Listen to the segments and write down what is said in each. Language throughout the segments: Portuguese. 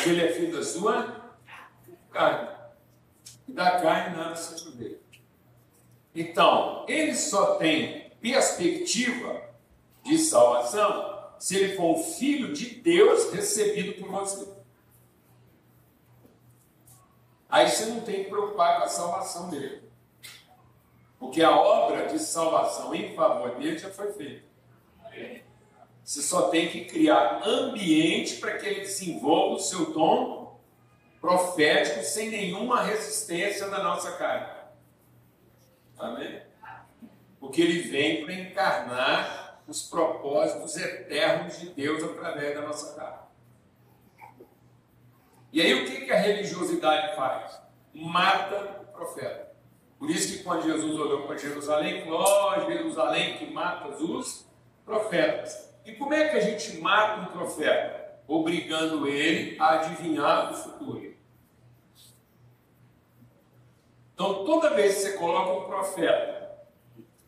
Porque ele é filho da sua carne. E da carne nada se proveita. Então, ele só tem perspectiva de salvação se ele for o filho de Deus recebido por você. Aí você não tem que preocupar com a salvação dele. Porque a obra de salvação em favor dele já foi feita. Você só tem que criar ambiente para que ele desenvolva o seu dom profético sem nenhuma resistência da nossa carne. Amém? Porque ele vem para encarnar os propósitos eternos de Deus através da nossa carne. E aí o que, que a religiosidade faz? Mata o profeta. Por isso que quando Jesus olhou para Jerusalém, falou, oh, Jerusalém que mata os profetas. E como é que a gente mata um profeta? Obrigando ele a adivinhar o futuro. Então, toda vez que você coloca um profeta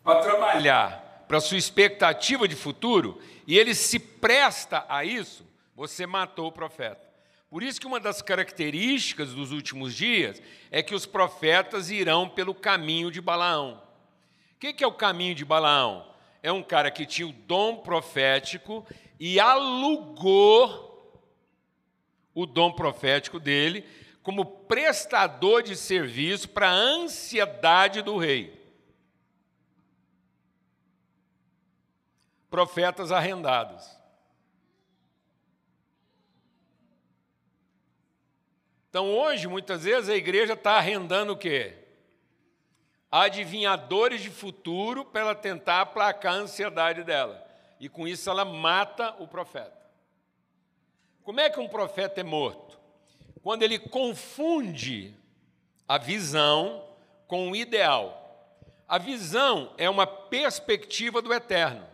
para trabalhar para sua expectativa de futuro e ele se presta a isso, você matou o profeta. Por isso que uma das características dos últimos dias é que os profetas irão pelo caminho de Balaão. O que é o caminho de Balaão? É um cara que tinha o dom profético e alugou o dom profético dele como prestador de serviço para a ansiedade do rei. Profetas arrendados. Então hoje, muitas vezes, a igreja está arrendando o quê? Adivinhadores de futuro para ela tentar aplacar a ansiedade dela. E com isso ela mata o profeta. Como é que um profeta é morto? Quando ele confunde a visão com o ideal. A visão é uma perspectiva do eterno.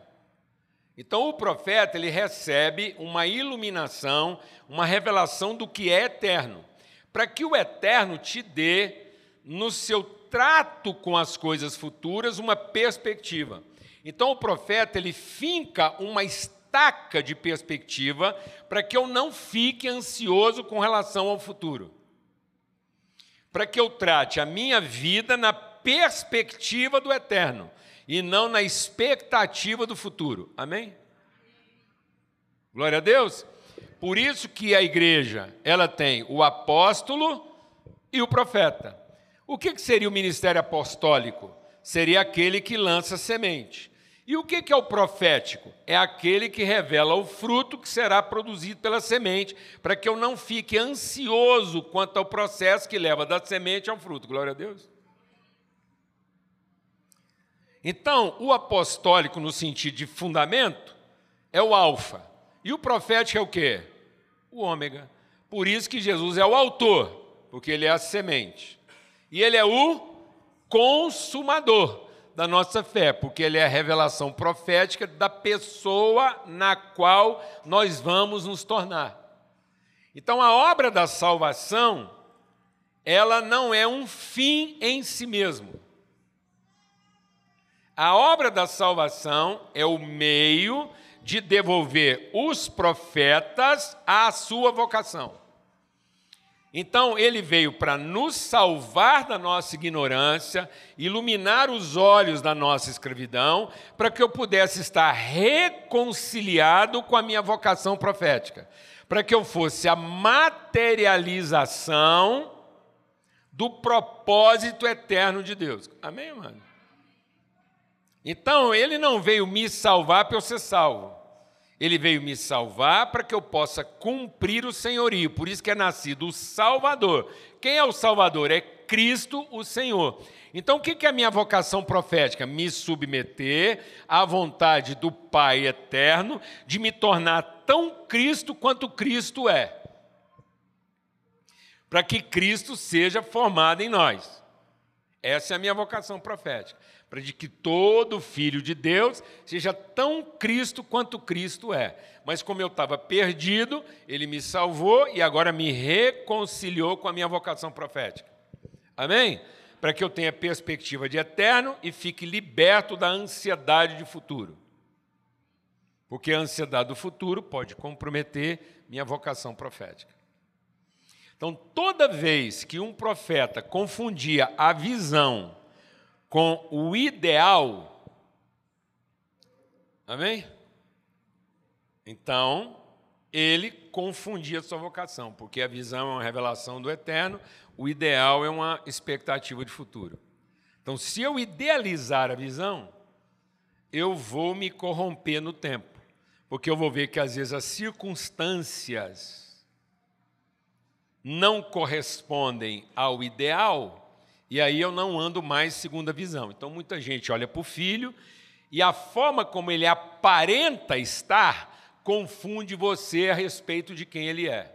Então o profeta ele recebe uma iluminação, uma revelação do que é eterno, para que o eterno te dê no seu trato com as coisas futuras uma perspectiva. Então o profeta ele finca uma estaca de perspectiva para que eu não fique ansioso com relação ao futuro. Para que eu trate a minha vida na perspectiva do eterno e não na expectativa do futuro. Amém? Glória a Deus. Por isso que a igreja, ela tem o apóstolo e o profeta. O que seria o ministério apostólico? Seria aquele que lança semente. E o que é o profético? É aquele que revela o fruto que será produzido pela semente, para que eu não fique ansioso quanto ao processo que leva da semente ao fruto. Glória a Deus. Então, o apostólico, no sentido de fundamento, é o alfa. E o profético é o quê? O ômega. Por isso que Jesus é o autor, porque ele é a semente. E ele é o consumador da nossa fé, porque ele é a revelação profética da pessoa na qual nós vamos nos tornar. Então a obra da salvação, ela não é um fim em si mesmo. A obra da salvação é o meio de devolver os profetas à sua vocação. Então, ele veio para nos salvar da nossa ignorância, iluminar os olhos da nossa escravidão, para que eu pudesse estar reconciliado com a minha vocação profética, para que eu fosse a materialização do propósito eterno de Deus. Amém, mano? Então, ele não veio me salvar para eu ser salvo. Ele veio me salvar para que eu possa cumprir o senhorio. Por isso que é nascido o Salvador. Quem é o Salvador? É Cristo, o Senhor. Então, o que é a minha vocação profética? Me submeter à vontade do Pai eterno de me tornar tão Cristo quanto Cristo é. Para que Cristo seja formado em nós. Essa é a minha vocação profética para que todo filho de Deus seja tão Cristo quanto Cristo é. Mas como eu estava perdido, ele me salvou e agora me reconciliou com a minha vocação profética. Amém? Para que eu tenha perspectiva de eterno e fique liberto da ansiedade de futuro. Porque a ansiedade do futuro pode comprometer minha vocação profética. Então, toda vez que um profeta confundia a visão com o ideal. Amém? Então, ele confundia sua vocação, porque a visão é uma revelação do eterno, o ideal é uma expectativa de futuro. Então, se eu idealizar a visão, eu vou me corromper no tempo, porque eu vou ver que às vezes as circunstâncias não correspondem ao ideal e aí eu não ando mais segundo a visão. Então muita gente olha para o filho e a forma como ele aparenta estar confunde você a respeito de quem ele é.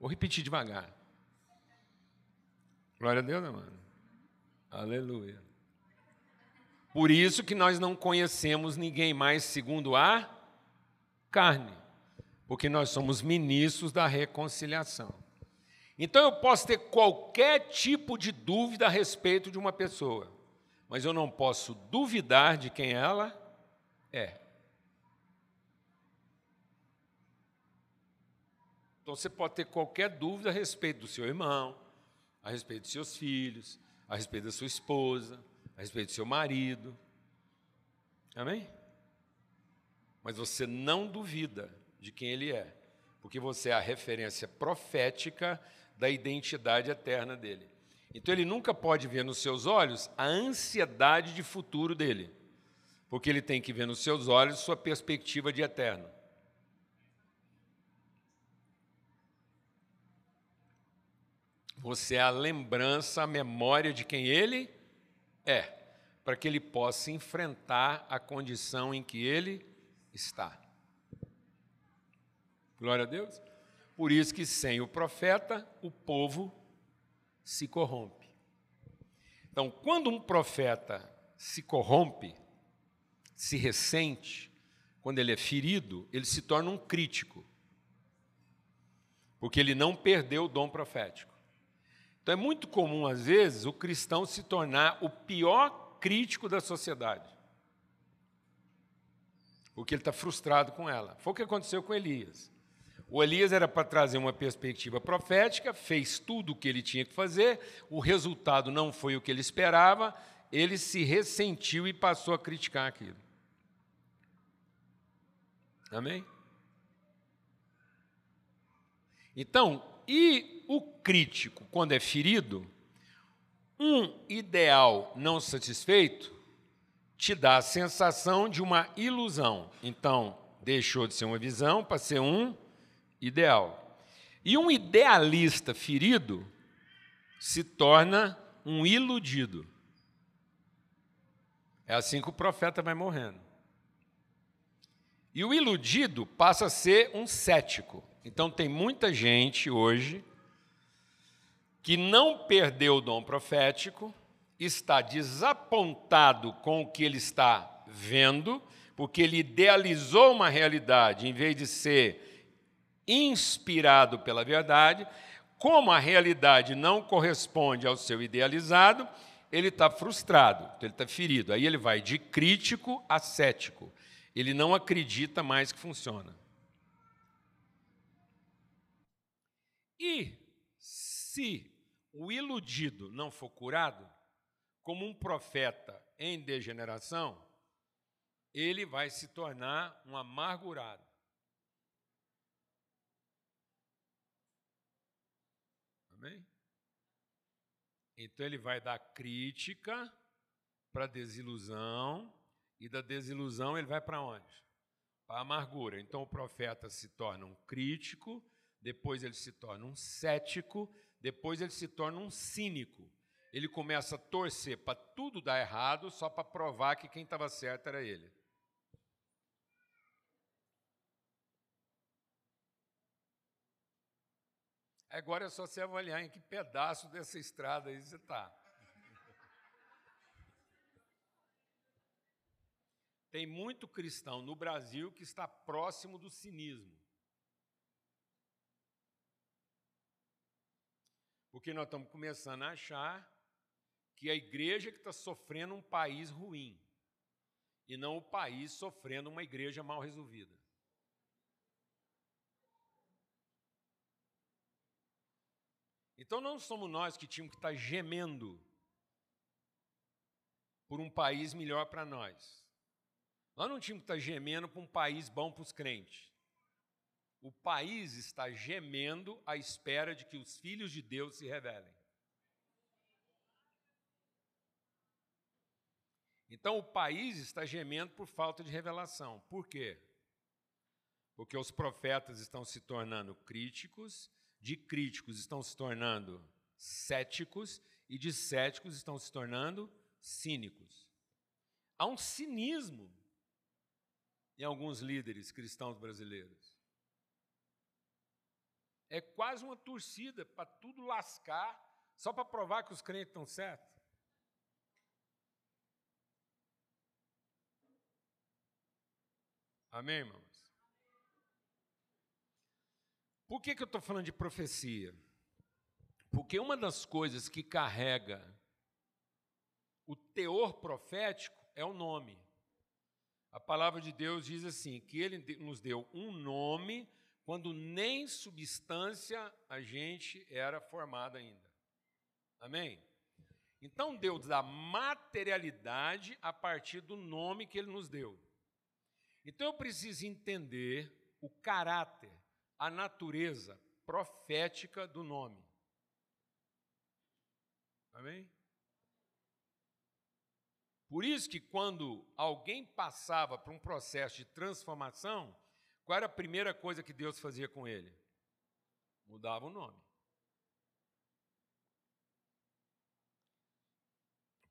Vou repetir devagar. Glória a Deus, né, mano? Aleluia. Por isso que nós não conhecemos ninguém mais segundo a carne, porque nós somos ministros da reconciliação. Então eu posso ter qualquer tipo de dúvida a respeito de uma pessoa, mas eu não posso duvidar de quem ela é. Então você pode ter qualquer dúvida a respeito do seu irmão, a respeito dos seus filhos, a respeito da sua esposa, a respeito do seu marido. Amém? Mas você não duvida de quem ele é, porque você é a referência profética da identidade eterna dele. Então ele nunca pode ver nos seus olhos a ansiedade de futuro dele, porque ele tem que ver nos seus olhos sua perspectiva de eterno. Você é a lembrança, a memória de quem ele é, para que ele possa enfrentar a condição em que ele está. Glória a Deus. Por isso que sem o profeta, o povo se corrompe. Então, quando um profeta se corrompe, se ressente, quando ele é ferido, ele se torna um crítico. Porque ele não perdeu o dom profético. Então é muito comum, às vezes, o cristão se tornar o pior crítico da sociedade. Porque ele está frustrado com ela. Foi o que aconteceu com Elias. O Elias era para trazer uma perspectiva profética, fez tudo o que ele tinha que fazer, o resultado não foi o que ele esperava, ele se ressentiu e passou a criticar aquilo. Amém? Então, e o crítico, quando é ferido, um ideal não satisfeito te dá a sensação de uma ilusão. Então, deixou de ser uma visão para ser um ideal. E um idealista ferido se torna um iludido. É assim que o profeta vai morrendo. E o iludido passa a ser um cético. Então tem muita gente hoje que não perdeu o dom profético, está desapontado com o que ele está vendo, porque ele idealizou uma realidade em vez de ser inspirado pela verdade, como a realidade não corresponde ao seu idealizado, ele está frustrado, ele está ferido. Aí ele vai de crítico a cético. Ele não acredita mais que funciona. E se o iludido não for curado, como um profeta em degeneração, ele vai se tornar um amargurado. Amém? Então ele vai dar crítica para a desilusão, e da desilusão ele vai para onde? Para a amargura. Então o profeta se torna um crítico, depois ele se torna um cético, depois ele se torna um cínico. Ele começa a torcer para tudo dar errado só para provar que quem estava certo era ele. Agora é só você avaliar em que pedaço dessa estrada aí você está. Tem muito cristão no Brasil que está próximo do cinismo. Porque nós estamos começando a achar que a igreja que está sofrendo um país ruim, e não o país sofrendo uma igreja mal resolvida. Então não somos nós que tínhamos que estar gemendo por um país melhor para nós. Nós não tínhamos que estar gemendo por um país bom para os crentes. O país está gemendo à espera de que os filhos de Deus se revelem. Então o país está gemendo por falta de revelação. Por quê? Porque os profetas estão se tornando críticos de críticos estão se tornando céticos e de céticos estão se tornando cínicos. Há um cinismo em alguns líderes cristãos brasileiros. É quase uma torcida para tudo lascar, só para provar que os crentes estão certos. Amém, irmãos? Por que, que eu estou falando de profecia? Porque uma das coisas que carrega o teor profético é o nome. A palavra de Deus diz assim: que Ele nos deu um nome quando nem substância a gente era formada ainda. Amém? Então Deus dá materialidade a partir do nome que Ele nos deu. Então eu preciso entender o caráter a natureza profética do nome. Amém? Por isso que quando alguém passava por um processo de transformação, qual era a primeira coisa que Deus fazia com ele? Mudava o nome.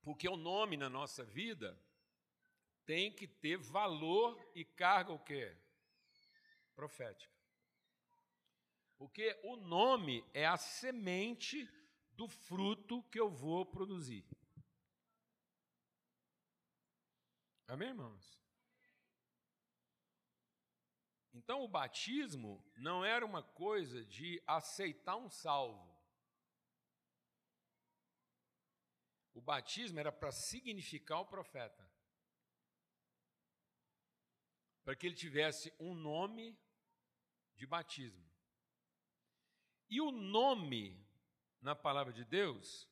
Porque o nome na nossa vida tem que ter valor e carga o quê? Profética. Porque o nome é a semente do fruto que eu vou produzir. Amém, irmãos? Então, o batismo não era uma coisa de aceitar um salvo. O batismo era para significar o profeta. Para que ele tivesse um nome de batismo. E o nome na palavra de Deus,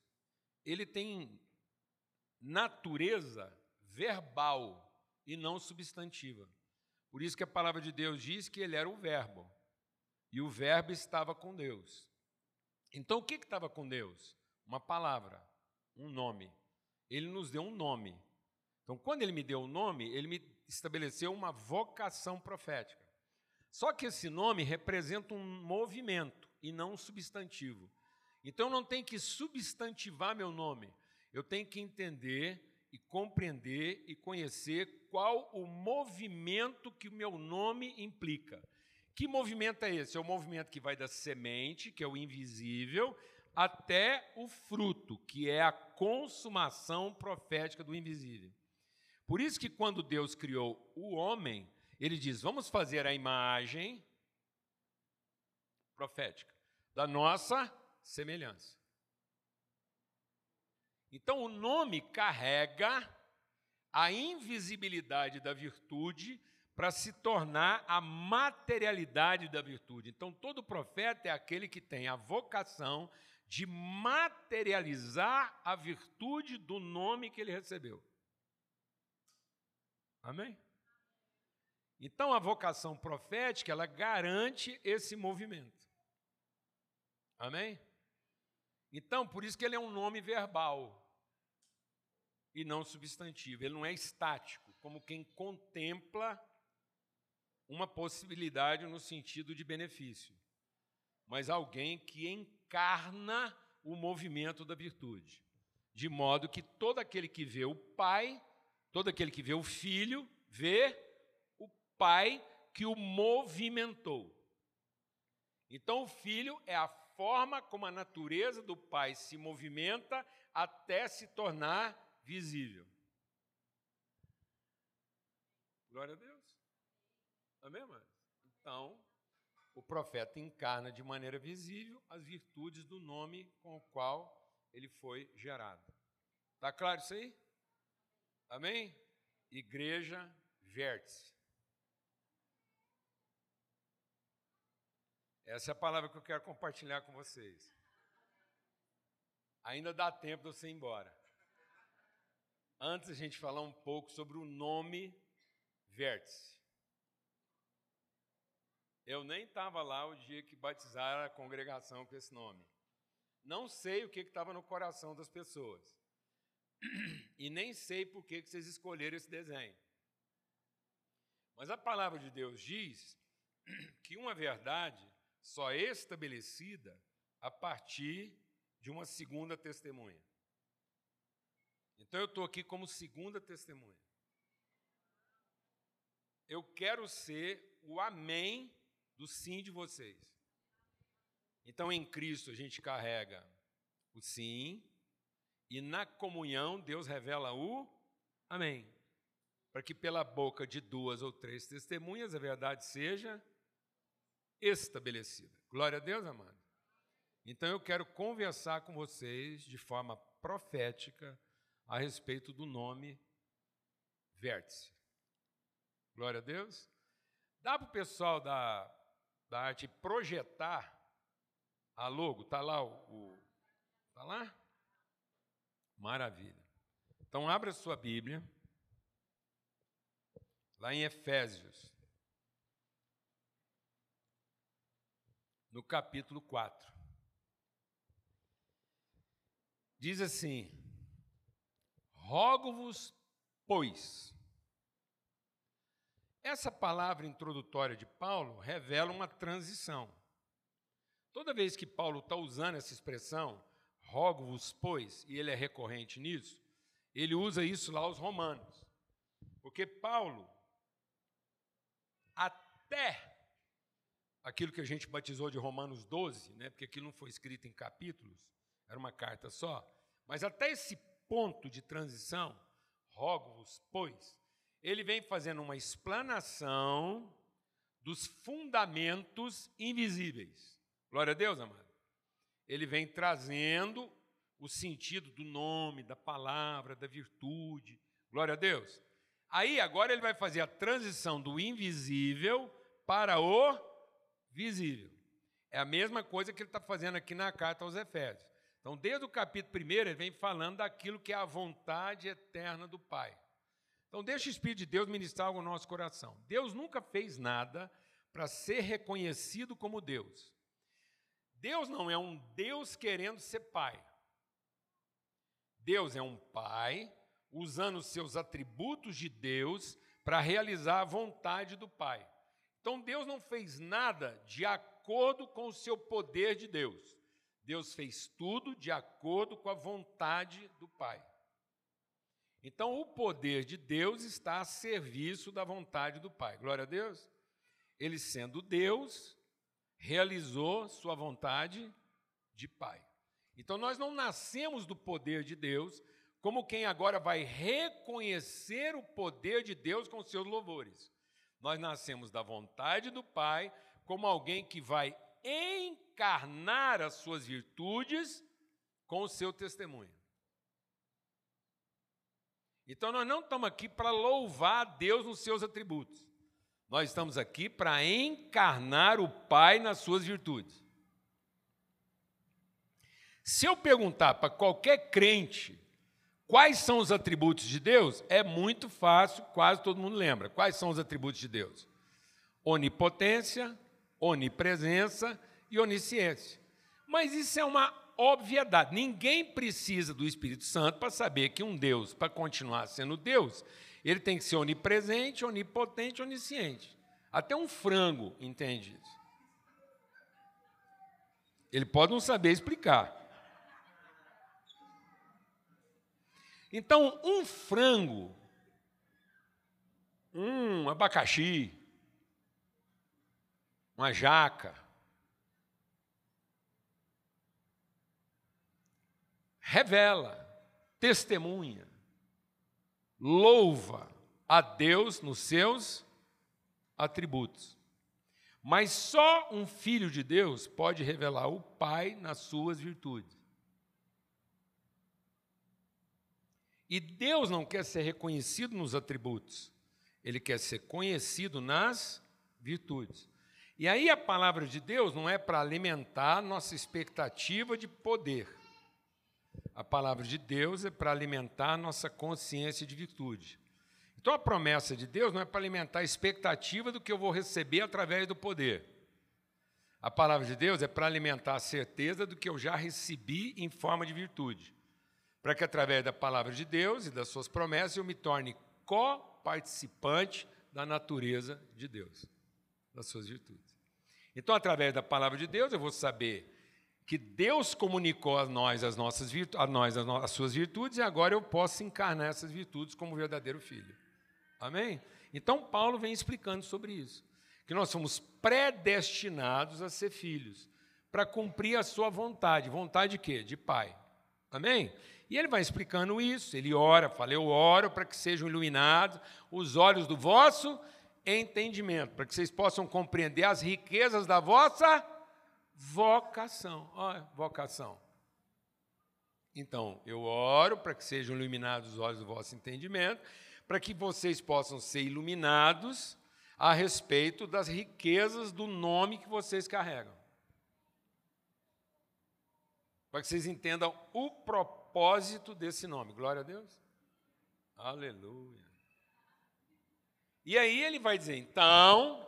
ele tem natureza verbal e não substantiva. Por isso que a palavra de Deus diz que ele era o Verbo. E o Verbo estava com Deus. Então o que estava com Deus? Uma palavra, um nome. Ele nos deu um nome. Então, quando ele me deu um nome, ele me estabeleceu uma vocação profética. Só que esse nome representa um movimento e não um substantivo. Então não tem que substantivar meu nome. Eu tenho que entender e compreender e conhecer qual o movimento que o meu nome implica. Que movimento é esse? É o movimento que vai da semente, que é o invisível, até o fruto, que é a consumação profética do invisível. Por isso que quando Deus criou o homem, ele diz: "Vamos fazer a imagem profética da nossa semelhança. Então, o nome carrega a invisibilidade da virtude para se tornar a materialidade da virtude. Então, todo profeta é aquele que tem a vocação de materializar a virtude do nome que ele recebeu. Amém? Então, a vocação profética, ela garante esse movimento. Amém? Então, por isso que ele é um nome verbal. e não substantivo. Ele não é estático, como quem contempla uma possibilidade no sentido de benefício, mas alguém que encarna o movimento da virtude, de modo que todo aquele que vê o Pai, todo aquele que vê o Filho, vê o Pai que o movimentou. Então, o Filho é a forma como a natureza do Pai se movimenta até se tornar visível. Glória a Deus. Amém, irmãs? Então, o profeta encarna de maneira visível as virtudes do nome com o qual ele foi gerado. Está claro isso aí? Amém? Igreja vértice. Essa é a palavra que eu quero compartilhar com vocês. Ainda dá tempo de você ir embora. Antes a gente falar um pouco sobre o nome vértice. Eu nem estava lá o dia que batizaram a congregação com esse nome. Não sei o que estava no coração das pessoas. E nem sei por que vocês escolheram esse desenho. Mas a palavra de Deus diz que uma verdade só estabelecida a partir de uma segunda testemunha. Então eu estou aqui como segunda testemunha. Eu quero ser o amém do sim de vocês. Então em Cristo a gente carrega o sim, e na comunhão Deus revela o amém. Para que pela boca de duas ou três testemunhas a verdade seja estabelecida. Glória a Deus, amado. Então eu quero conversar com vocês de forma profética a respeito do nome vértice. Glória a Deus. Dá para o pessoal da, da arte projetar a logo? Está lá o. Está lá? Maravilha. Então abra sua Bíblia. Lá em Efésios. No capítulo 4. Diz assim: Rogo-vos, pois. Essa palavra introdutória de Paulo revela uma transição. Toda vez que Paulo está usando essa expressão, rogo-vos, pois, e ele é recorrente nisso, ele usa isso lá aos romanos. Porque Paulo, até aquilo que a gente batizou de Romanos 12, né, porque aquilo não foi escrito em capítulos, era uma carta só, mas até esse ponto de transição, rogo-vos, pois, ele vem fazendo uma explanação dos fundamentos invisíveis. Glória a Deus, amado. Ele vem trazendo o sentido do nome, da palavra, da virtude. Glória a Deus. Aí agora ele vai fazer a transição do invisível para o visível. É a mesma coisa que ele está fazendo aqui na carta aos Efésios. Então, desde o capítulo 1, ele vem falando daquilo que é a vontade eterna do Pai. Então, deixa o Espírito de Deus ministrar no nosso coração. Deus nunca fez nada para ser reconhecido como Deus. Deus não é um Deus querendo ser Pai. Deus é um Pai usando os seus atributos de Deus para realizar a vontade do Pai. Então, Deus não fez nada de acordo com o seu poder de Deus. Deus fez tudo de acordo com a vontade do Pai. Então, o poder de Deus está a serviço da vontade do Pai. Glória a Deus. Ele, sendo Deus, realizou sua vontade de Pai. Então, nós não nascemos do poder de Deus como quem agora vai reconhecer o poder de Deus com seus louvores. Nós nascemos da vontade do Pai como alguém que vai encarnar as suas virtudes com o seu testemunho. Então nós não estamos aqui para louvar Deus nos seus atributos. Nós estamos aqui para encarnar o Pai nas suas virtudes. Se eu perguntar para qualquer crente quais são os atributos de Deus, é muito fácil, quase todo mundo lembra. Quais são os atributos de Deus? Onipotência, onipresença e onisciência. Mas isso é uma obviedade. Ninguém precisa do Espírito Santo para saber que um Deus, para continuar sendo Deus, ele tem que ser onipresente, onipotente, onisciente. Até um frango entende isso. Ele pode não saber explicar. Então, um frango, um abacaxi, uma jaca, revela, testemunha, louva a Deus nos seus atributos. Mas só um filho de Deus pode revelar o Pai nas suas virtudes. E Deus não quer ser reconhecido nos atributos, ele quer ser conhecido nas virtudes. E aí a palavra de Deus não é para alimentar nossa expectativa de poder. A palavra de Deus é para alimentar nossa consciência de virtude. Então a promessa de Deus não é para alimentar a expectativa do que eu vou receber através do poder. A palavra de Deus é para alimentar a certeza do que eu já recebi em forma de virtude. Para que através da palavra de Deus e das suas promessas eu me torne co-participante da natureza de Deus, das suas virtudes. Então, através da palavra de Deus, eu vou saber que Deus comunicou a nós as nossas virtudes, a nós as, as suas virtudes e agora eu posso encarnar essas virtudes como verdadeiro filho. Amém? Então Paulo vem explicando sobre isso, que nós somos predestinados a ser filhos, para cumprir a sua vontade. Vontade de quê? De pai. Amém? E ele vai explicando isso, ele ora, fala, eu oro para que sejam iluminados os olhos do vosso entendimento, para que vocês possam compreender as riquezas da vossa vocação. Olha, vocação. Então, eu oro para que sejam iluminados os olhos do vosso entendimento, para que vocês possam ser iluminados a respeito das riquezas do nome que vocês carregam. Para que vocês entendam o propósito desse nome. Glória a Deus. Aleluia. E aí ele vai dizer: então,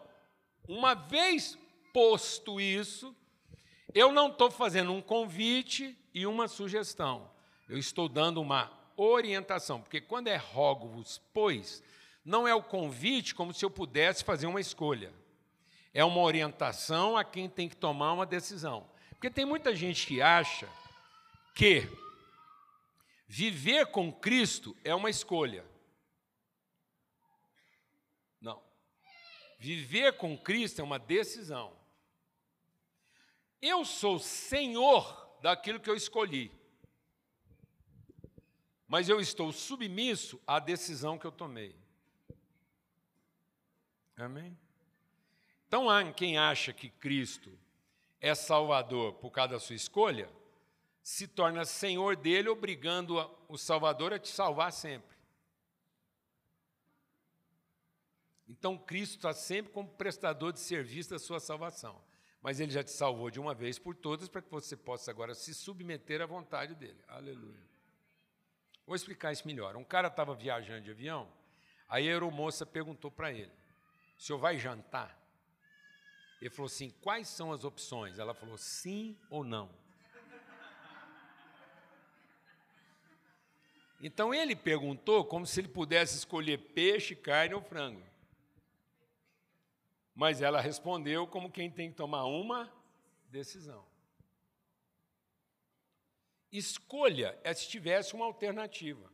uma vez posto isso, eu não estou fazendo um convite e uma sugestão. Eu estou dando uma orientação, porque quando é rogo-vos, pois, não é o convite como se eu pudesse fazer uma escolha. É uma orientação a quem tem que tomar uma decisão. Porque tem muita gente que acha que viver com Cristo é uma escolha. Não. Viver com Cristo é uma decisão. Eu sou senhor daquilo que eu escolhi. Mas eu estou submisso à decisão que eu tomei. Amém? Então, há quem acha que Cristo é Salvador por causa da sua escolha, se torna senhor dele, obrigando o Salvador a te salvar sempre. Então, Cristo está sempre como prestador de serviço da sua salvação mas ele já te salvou de uma vez por todas para que você possa agora se submeter à vontade dele. Aleluia. Vou explicar isso melhor. Um cara estava viajando de avião, aí a aeromoça perguntou para ele: o senhor vai jantar? Ele falou assim: quais são as opções? Ela falou: sim ou não. Então ele perguntou como se ele pudesse escolher peixe, carne ou frango. Mas ela respondeu como quem tem que tomar uma decisão. Escolha é se tivesse uma alternativa.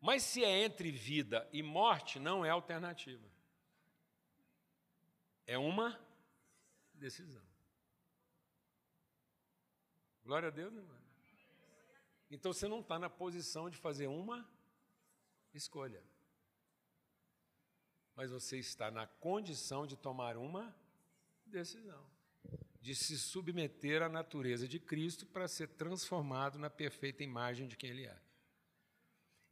Mas se é entre vida e morte, não é alternativa. É uma decisão. Glória a Deus, irmão. Né, então você não está na posição de fazer uma escolha mas você está na condição de tomar uma decisão, de se submeter à natureza de Cristo para ser transformado na perfeita imagem de quem Ele é.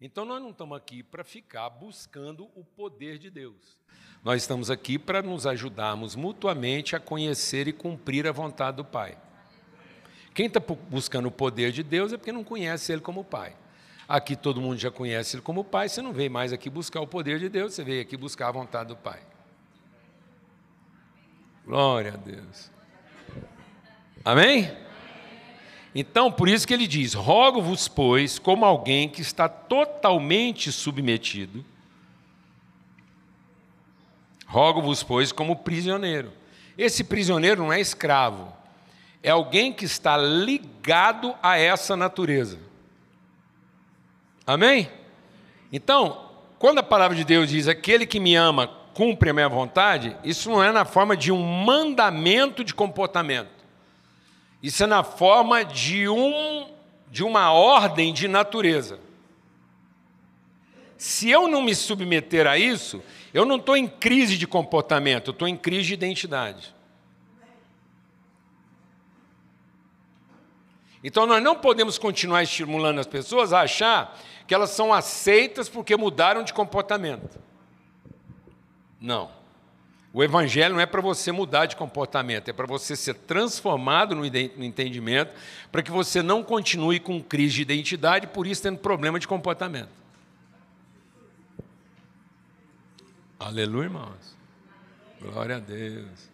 Então nós não estamos aqui para ficar buscando o poder de Deus. Nós estamos aqui para nos ajudarmos mutuamente a conhecer e cumprir a vontade do Pai. Quem está buscando o poder de Deus é porque não conhece Ele como Pai. Aqui todo mundo já conhece Ele como Pai, você não veio mais aqui buscar o poder de Deus, você veio aqui buscar a vontade do Pai. Glória a Deus. Amém? Então, por isso que ele diz: Rogo-vos, pois, como alguém que está totalmente submetido, rogo-vos, pois, como prisioneiro. Esse prisioneiro não é escravo, é alguém que está ligado a essa natureza. Amém? Então, quando a palavra de Deus diz: Aquele que me ama cumpre a minha vontade, isso não é na forma de um mandamento de comportamento. Isso é na forma de, um, de uma ordem de natureza. Se eu não me submeter a isso, eu não estou em crise de comportamento, eu estou em crise de identidade. Então nós não podemos continuar estimulando as pessoas a achar que elas são aceitas porque mudaram de comportamento. Não. O evangelho não é para você mudar de comportamento, é para você ser transformado no entendimento, para que você não continue com crise de identidade, por isso tendo problema de comportamento. Aleluia, irmãos. Glória a Deus.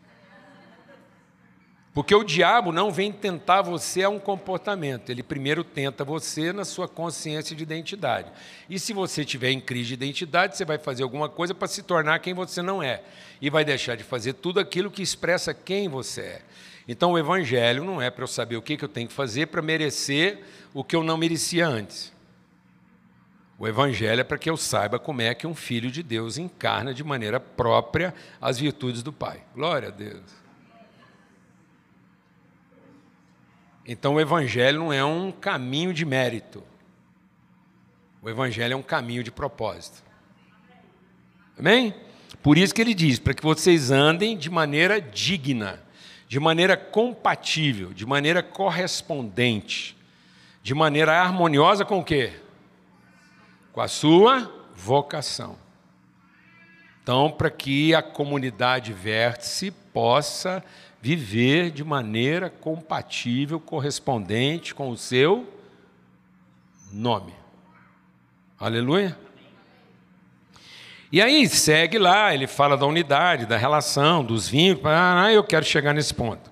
Porque o diabo não vem tentar você a um comportamento, ele primeiro tenta você na sua consciência de identidade. E se você tiver em crise de identidade, você vai fazer alguma coisa para se tornar quem você não é. E vai deixar de fazer tudo aquilo que expressa quem você é. Então o evangelho não é para eu saber o que, que eu tenho que fazer para merecer o que eu não merecia antes. O Evangelho é para que eu saiba como é que um filho de Deus encarna de maneira própria as virtudes do Pai. Glória a Deus. Então o Evangelho não é um caminho de mérito. O Evangelho é um caminho de propósito. Amém? Por isso que ele diz: para que vocês andem de maneira digna, de maneira compatível, de maneira correspondente, de maneira harmoniosa com o quê? Com a sua vocação. Então, para que a comunidade vértice possa viver de maneira compatível, correspondente com o seu nome. Aleluia. E aí segue lá, ele fala da unidade, da relação, dos vínculos. Ah, eu quero chegar nesse ponto.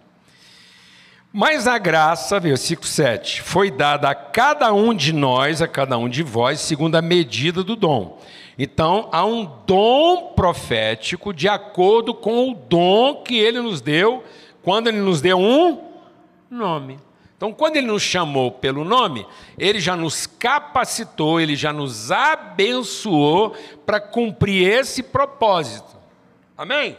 Mas a graça, versículo 7, foi dada a cada um de nós, a cada um de vós, segundo a medida do dom. Então, há um dom profético de acordo com o dom que ele nos deu, quando ele nos deu um nome. Então, quando ele nos chamou pelo nome, ele já nos capacitou, ele já nos abençoou para cumprir esse propósito. Amém?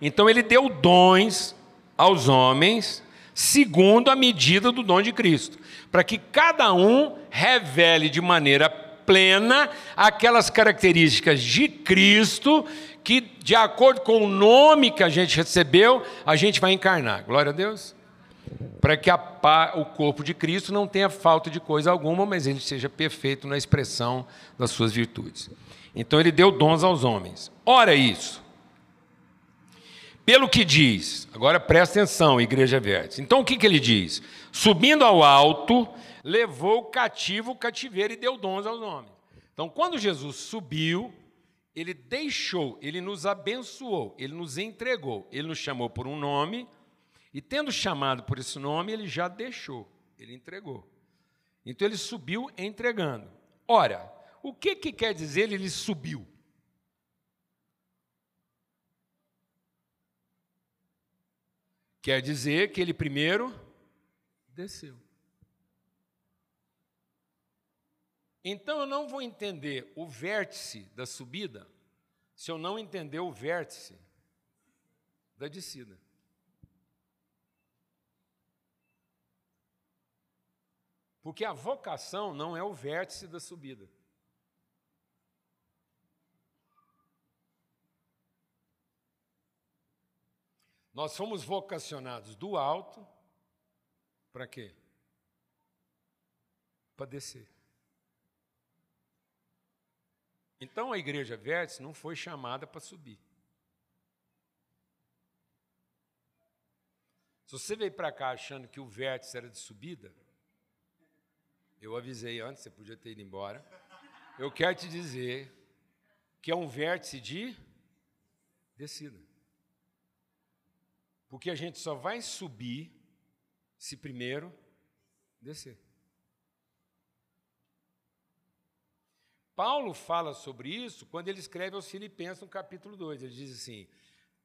Então, ele deu dons aos homens, segundo a medida do dom de Cristo, para que cada um revele de maneira plena aquelas características de Cristo que, de acordo com o nome que a gente recebeu, a gente vai encarnar. Glória a Deus. Para que a, o corpo de Cristo não tenha falta de coisa alguma, mas ele seja perfeito na expressão das suas virtudes. Então ele deu dons aos homens. Ora isso. Pelo que diz, agora presta atenção, igreja verde. Então o que, que ele diz? Subindo ao alto, levou cativo o cativeiro e deu dons aos homens. Então, quando Jesus subiu, ele deixou, ele nos abençoou, ele nos entregou, ele nos chamou por um nome, e tendo chamado por esse nome, ele já deixou, ele entregou. Então ele subiu entregando. Ora, o que, que quer dizer ele subiu? Quer dizer que ele primeiro desceu. Então eu não vou entender o vértice da subida se eu não entender o vértice da descida. Porque a vocação não é o vértice da subida. Nós fomos vocacionados do alto para quê? Para descer. Então a igreja vértice não foi chamada para subir. Se você veio para cá achando que o vértice era de subida, eu avisei antes, você podia ter ido embora. Eu quero te dizer que é um vértice de descida. Porque a gente só vai subir se primeiro descer. Paulo fala sobre isso quando ele escreve aos Filipenses no capítulo 2. Ele diz assim: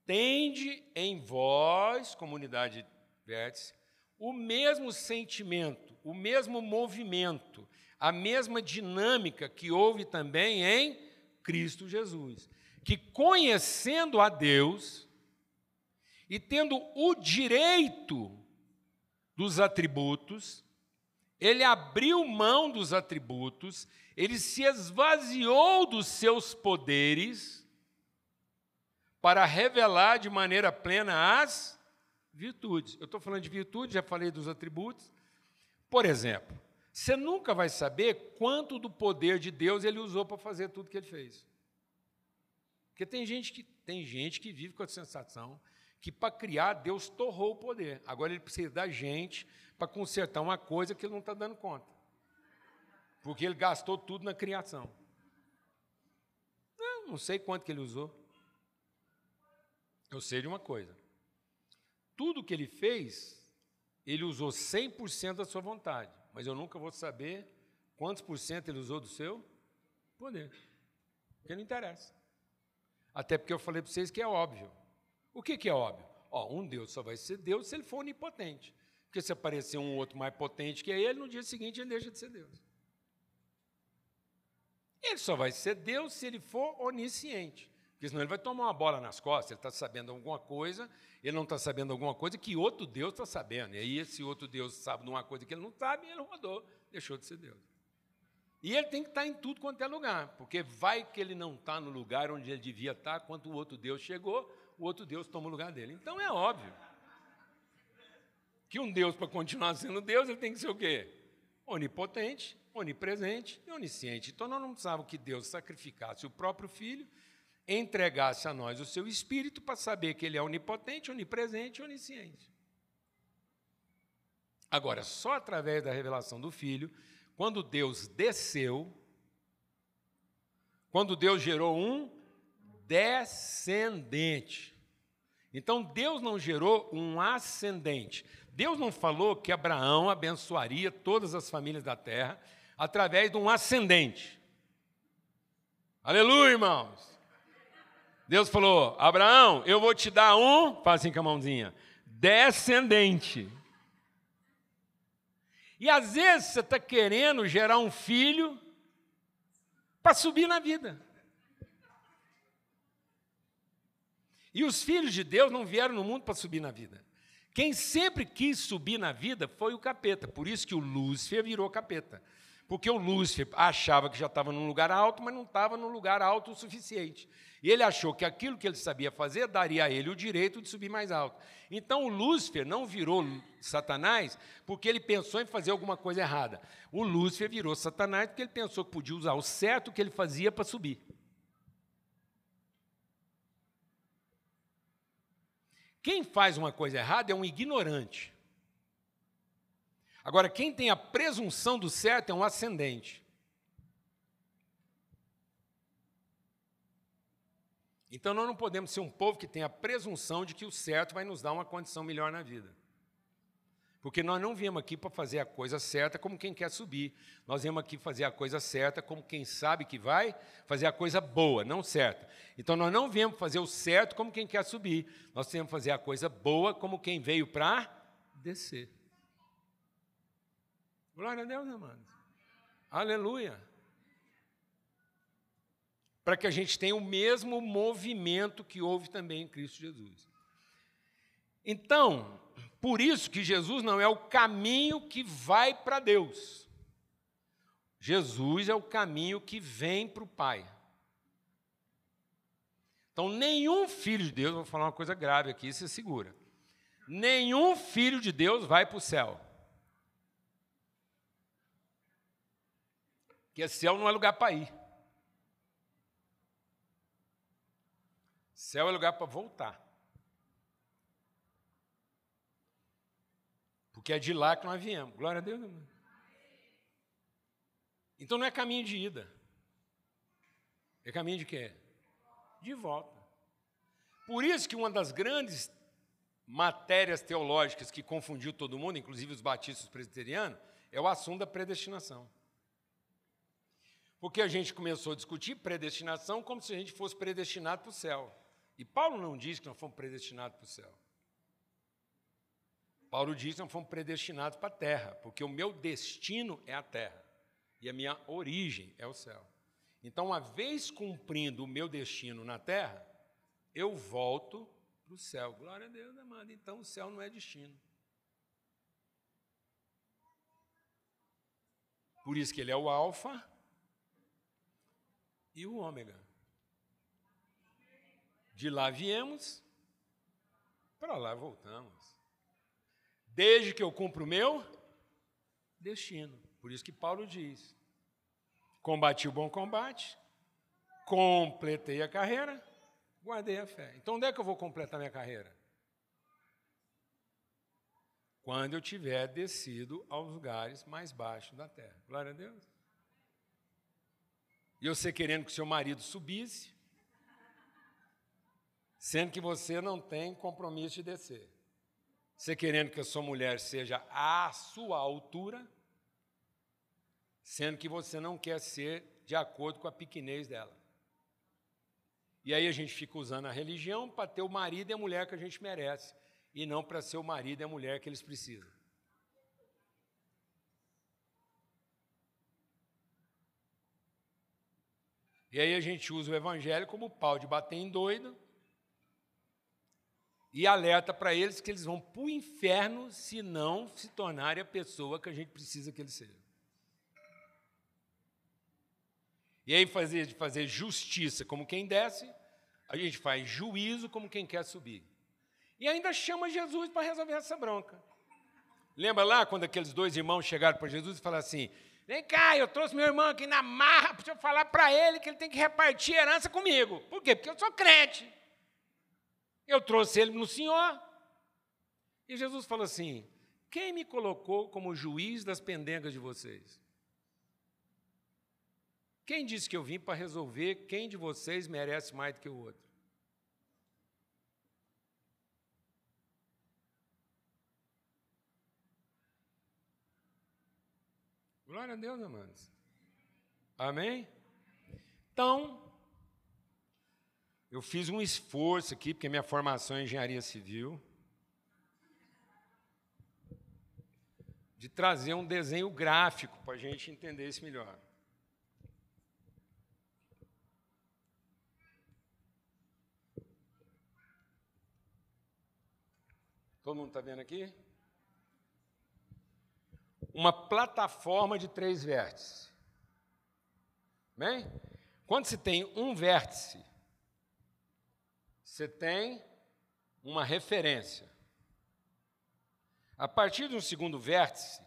Tende em vós, comunidade vértice, o mesmo sentimento, o mesmo movimento, a mesma dinâmica que houve também em Cristo Jesus, que conhecendo a Deus e tendo o direito dos atributos, ele abriu mão dos atributos, ele se esvaziou dos seus poderes para revelar de maneira plena as virtudes. Eu estou falando de virtudes, já falei dos atributos. Por exemplo, você nunca vai saber quanto do poder de Deus ele usou para fazer tudo que ele fez. Porque tem gente que, tem gente que vive com a sensação que para criar Deus torrou o poder. Agora ele precisa da gente para consertar uma coisa que ele não está dando conta. Porque ele gastou tudo na criação. Não, não sei quanto que ele usou. Eu sei de uma coisa. Tudo que ele fez, ele usou 100% da sua vontade. Mas eu nunca vou saber quantos por cento ele usou do seu poder. Porque não interessa. Até porque eu falei para vocês que é óbvio. O que, que é óbvio? Ó, um Deus só vai ser Deus se ele for onipotente. Porque se aparecer um outro mais potente que ele, no dia seguinte ele deixa de ser Deus. Ele só vai ser Deus se ele for onisciente. Porque senão ele vai tomar uma bola nas costas, ele está sabendo alguma coisa, ele não está sabendo alguma coisa que outro Deus está sabendo. E aí esse outro Deus sabe de uma coisa que ele não sabe, e ele rodou, deixou de ser Deus. E ele tem que estar em tudo quanto é lugar, porque vai que ele não está no lugar onde ele devia estar, quando o outro Deus chegou, o outro Deus toma o lugar dele. Então é óbvio que um Deus, para continuar sendo Deus, ele tem que ser o quê? Onipotente, onipresente e onisciente. Então nós não precisávamos que Deus sacrificasse o próprio Filho, entregasse a nós o seu Espírito para saber que ele é onipotente, onipresente e onisciente. Agora, só através da revelação do Filho, quando Deus desceu, quando Deus gerou um descendente. Então Deus não gerou um ascendente. Deus não falou que Abraão abençoaria todas as famílias da terra através de um ascendente. Aleluia, irmãos. Deus falou: Abraão, eu vou te dar um, faz assim com a mãozinha, descendente. E às vezes você está querendo gerar um filho para subir na vida. E os filhos de Deus não vieram no mundo para subir na vida. Quem sempre quis subir na vida foi o capeta. Por isso que o Lúcifer virou capeta. Porque o Lúcifer achava que já estava num lugar alto, mas não estava num lugar alto o suficiente. E ele achou que aquilo que ele sabia fazer daria a ele o direito de subir mais alto. Então o Lúcifer não virou Satanás porque ele pensou em fazer alguma coisa errada. O Lúcifer virou Satanás porque ele pensou que podia usar o certo que ele fazia para subir. Quem faz uma coisa errada é um ignorante. Agora, quem tem a presunção do certo é um ascendente. Então, nós não podemos ser um povo que tem a presunção de que o certo vai nos dar uma condição melhor na vida. Porque nós não viemos aqui para fazer a coisa certa como quem quer subir. Nós viemos aqui fazer a coisa certa como quem sabe que vai fazer a coisa boa, não certa. Então nós não viemos fazer o certo como quem quer subir. Nós viemos fazer a coisa boa como quem veio para descer. Glória a Deus, amados. Aleluia. Para que a gente tenha o mesmo movimento que houve também em Cristo Jesus. Então, por isso que Jesus não é o caminho que vai para Deus. Jesus é o caminho que vem para o Pai. Então, nenhum filho de Deus, vou falar uma coisa grave aqui, se segura. Nenhum filho de Deus vai para o céu. Porque céu não é lugar para ir. Céu é lugar para voltar. Porque é de lá que nós viemos. Glória a Deus. Então não é caminho de ida. É caminho de quê? De volta. Por isso que uma das grandes matérias teológicas que confundiu todo mundo, inclusive os batistas presbiterianos, é o assunto da predestinação. Porque a gente começou a discutir predestinação como se a gente fosse predestinado para o céu. E Paulo não diz que nós fomos predestinados para o céu. Paulo diz que nós fomos predestinados para a terra, porque o meu destino é a terra e a minha origem é o céu. Então, uma vez cumprindo o meu destino na terra, eu volto para o céu. Glória a Deus, amado. Então, o céu não é destino. Por isso que ele é o alfa e o ômega. De lá viemos, para lá voltamos. Desde que eu cumpro o meu destino. Por isso que Paulo diz: combati o bom combate, completei a carreira, guardei a fé. Então, onde é que eu vou completar minha carreira? Quando eu tiver descido aos lugares mais baixos da terra. Glória a Deus. E você querendo que seu marido subisse, sendo que você não tem compromisso de descer. Você querendo que a sua mulher seja à sua altura, sendo que você não quer ser de acordo com a pequenez dela. E aí a gente fica usando a religião para ter o marido e a mulher que a gente merece, e não para ser o marido e a mulher que eles precisam. E aí a gente usa o evangelho como pau de bater em doido e alerta para eles que eles vão para o inferno se não se tornarem a pessoa que a gente precisa que eles sejam. E aí, fazer, fazer justiça como quem desce, a gente faz juízo como quem quer subir. E ainda chama Jesus para resolver essa bronca. Lembra lá quando aqueles dois irmãos chegaram para Jesus e falaram assim: Vem cá, eu trouxe meu irmão aqui na marra para eu falar para ele que ele tem que repartir herança comigo. Por quê? Porque eu sou crente. Eu trouxe ele no Senhor. E Jesus falou assim: Quem me colocou como juiz das pendengas de vocês? Quem disse que eu vim para resolver quem de vocês merece mais do que o outro? Glória a Deus, amados. Amém? Então, eu fiz um esforço aqui, porque minha formação é engenharia civil, de trazer um desenho gráfico para a gente entender isso melhor. Todo mundo está vendo aqui? uma plataforma de três vértices. Bem? Quando se tem um vértice, você tem uma referência. A partir de um segundo vértice,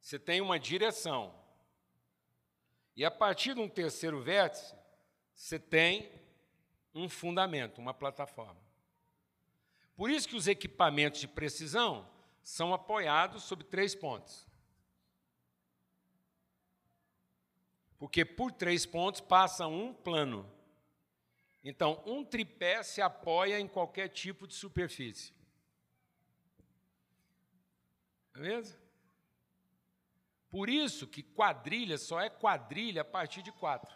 você tem uma direção. E a partir de um terceiro vértice, você tem um fundamento, uma plataforma. Por isso que os equipamentos de precisão são apoiados sobre três pontos. porque por três pontos passa um plano. Então, um tripé se apoia em qualquer tipo de superfície. Beleza? É por isso que quadrilha só é quadrilha a partir de quatro.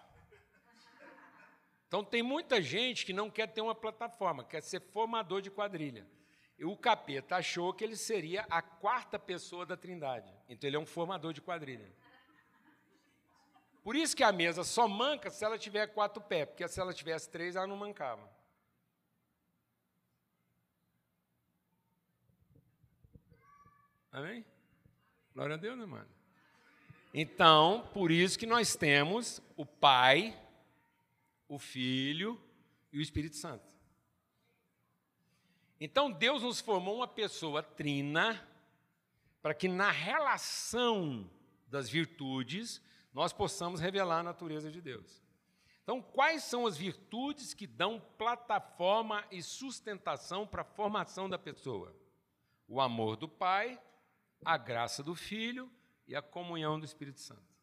Então tem muita gente que não quer ter uma plataforma, quer ser formador de quadrilha. E o capeta achou que ele seria a quarta pessoa da trindade. Então ele é um formador de quadrilha. Por isso que a mesa só manca se ela tiver quatro pés, porque se ela tivesse três, ela não mancava. Amém? Glória a Deus, irmão. Então, por isso que nós temos o Pai, o Filho e o Espírito Santo. Então, Deus nos formou uma pessoa trina, para que na relação das virtudes nós possamos revelar a natureza de Deus. Então, quais são as virtudes que dão plataforma e sustentação para a formação da pessoa? O amor do Pai, a graça do Filho e a comunhão do Espírito Santo.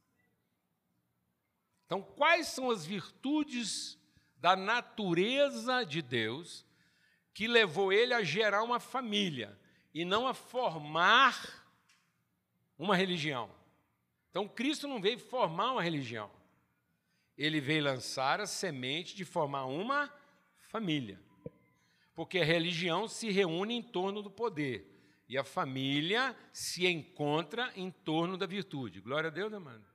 Então, quais são as virtudes da natureza de Deus que levou ele a gerar uma família e não a formar uma religião. Então, Cristo não veio formar uma religião. Ele veio lançar a semente de formar uma família. Porque a religião se reúne em torno do poder. E a família se encontra em torno da virtude. Glória a Deus, amado.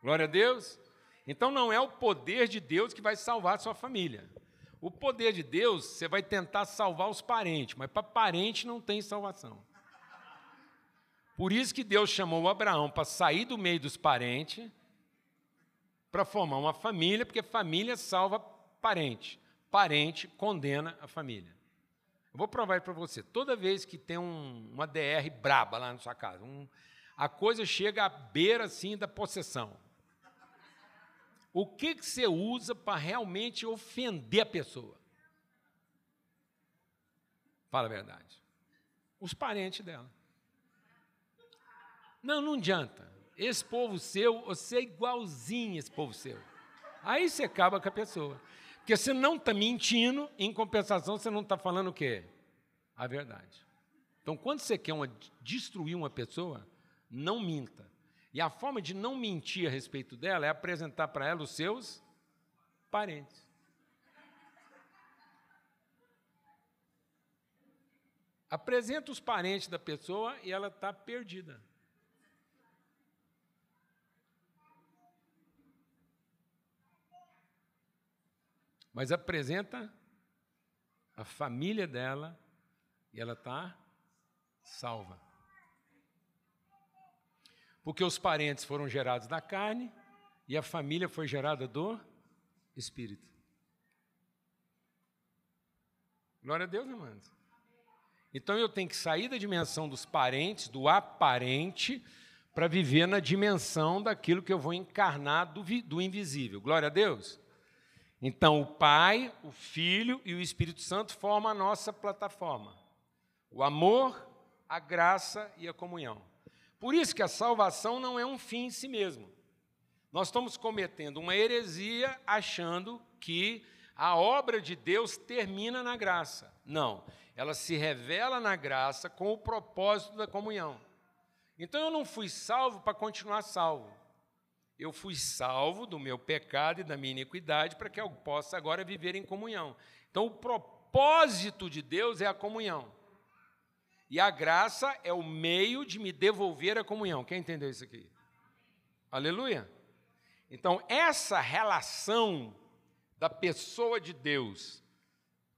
Glória a Deus. Então não é o poder de Deus que vai salvar a sua família. O poder de Deus, você vai tentar salvar os parentes, mas para parente não tem salvação. Por isso que Deus chamou Abraão para sair do meio dos parentes, para formar uma família, porque família salva parente. Parente condena a família. Eu vou provar para você. Toda vez que tem um, uma DR braba lá na sua casa, um, a coisa chega à beira assim da possessão. O que, que você usa para realmente ofender a pessoa? Fala a verdade. Os parentes dela. Não, não adianta. Esse povo seu, você é igualzinho esse povo seu. Aí você acaba com a pessoa. Porque você não está mentindo, em compensação, você não está falando o quê? A verdade. Então, quando você quer uma, destruir uma pessoa, não minta. E a forma de não mentir a respeito dela é apresentar para ela os seus parentes. Apresenta os parentes da pessoa e ela está perdida. Mas apresenta a família dela e ela está salva. Porque os parentes foram gerados da carne e a família foi gerada do Espírito. Glória a Deus, irmãos. Então eu tenho que sair da dimensão dos parentes, do aparente, para viver na dimensão daquilo que eu vou encarnar do, do invisível. Glória a Deus. Então o Pai, o Filho e o Espírito Santo formam a nossa plataforma. O amor, a graça e a comunhão. Por isso que a salvação não é um fim em si mesmo. Nós estamos cometendo uma heresia achando que a obra de Deus termina na graça. Não, ela se revela na graça com o propósito da comunhão. Então eu não fui salvo para continuar salvo. Eu fui salvo do meu pecado e da minha iniquidade para que eu possa agora viver em comunhão. Então o propósito de Deus é a comunhão. E a graça é o meio de me devolver a comunhão. Quem entendeu isso aqui? Aleluia. Então, essa relação da pessoa de Deus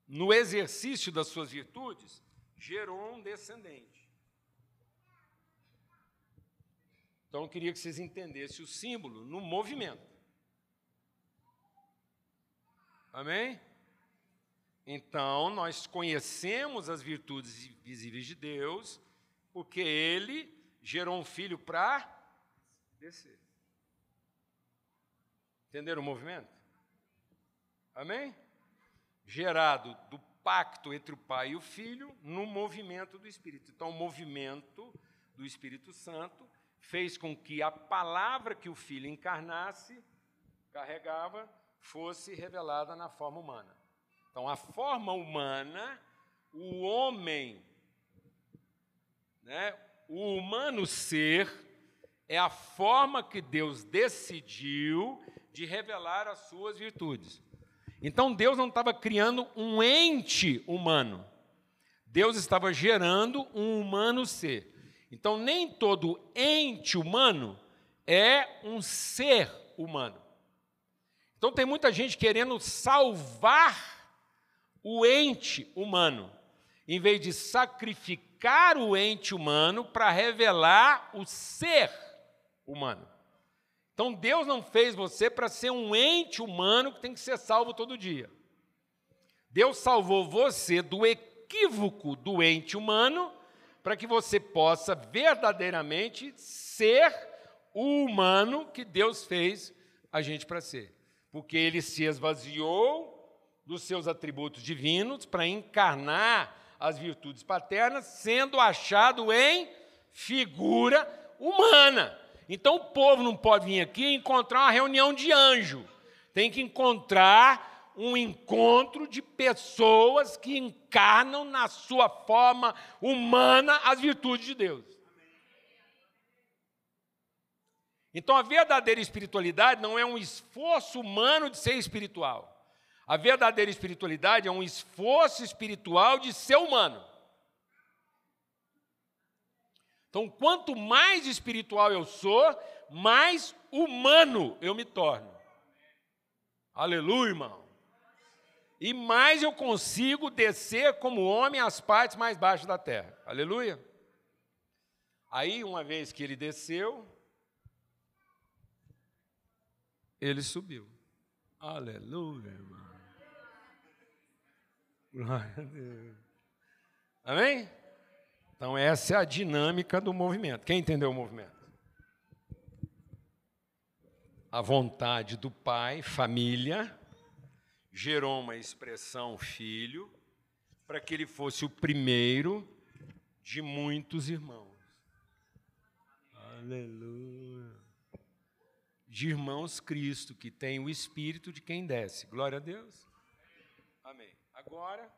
no exercício das suas virtudes gerou um descendente. Então, eu queria que vocês entendessem o símbolo no movimento. Amém? Então, nós conhecemos as virtudes visíveis de Deus, porque Ele gerou um filho para descer. Entenderam o movimento? Amém? Gerado do pacto entre o Pai e o Filho no movimento do Espírito. Então, o movimento do Espírito Santo fez com que a palavra que o Filho encarnasse, carregava, fosse revelada na forma humana. Então, a forma humana, o homem, né, o humano ser, é a forma que Deus decidiu de revelar as suas virtudes. Então, Deus não estava criando um ente humano, Deus estava gerando um humano ser. Então, nem todo ente humano é um ser humano. Então, tem muita gente querendo salvar o ente humano, em vez de sacrificar o ente humano para revelar o ser humano. Então Deus não fez você para ser um ente humano que tem que ser salvo todo dia. Deus salvou você do equívoco do ente humano para que você possa verdadeiramente ser o humano que Deus fez a gente para ser. Porque ele se esvaziou dos seus atributos divinos para encarnar as virtudes paternas, sendo achado em figura humana. Então o povo não pode vir aqui encontrar uma reunião de anjo. Tem que encontrar um encontro de pessoas que encarnam na sua forma humana as virtudes de Deus. Então a verdadeira espiritualidade não é um esforço humano de ser espiritual. A verdadeira espiritualidade é um esforço espiritual de ser humano. Então, quanto mais espiritual eu sou, mais humano eu me torno. Aleluia, irmão. E mais eu consigo descer como homem às partes mais baixas da terra. Aleluia. Aí, uma vez que ele desceu, ele subiu. Aleluia, irmão. Glória a Deus. Amém? Então, essa é a dinâmica do movimento. Quem entendeu o movimento? A vontade do pai, família, gerou uma expressão filho, para que ele fosse o primeiro de muitos irmãos. Aleluia. De irmãos Cristo, que tem o espírito de quem desce. Glória a Deus. Amém. Agora,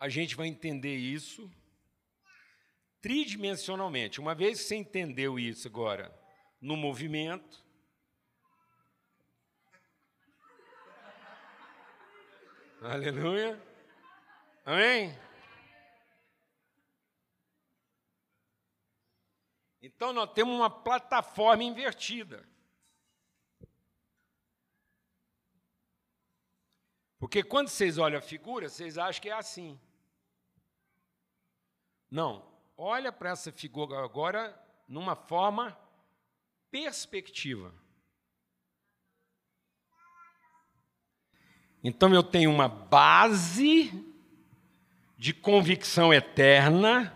a gente vai entender isso tridimensionalmente. Uma vez que você entendeu isso agora no movimento, Aleluia. Amém? Então nós temos uma plataforma invertida. Porque quando vocês olham a figura, vocês acham que é assim. Não, olha para essa figura agora numa forma perspectiva. Então eu tenho uma base de convicção eterna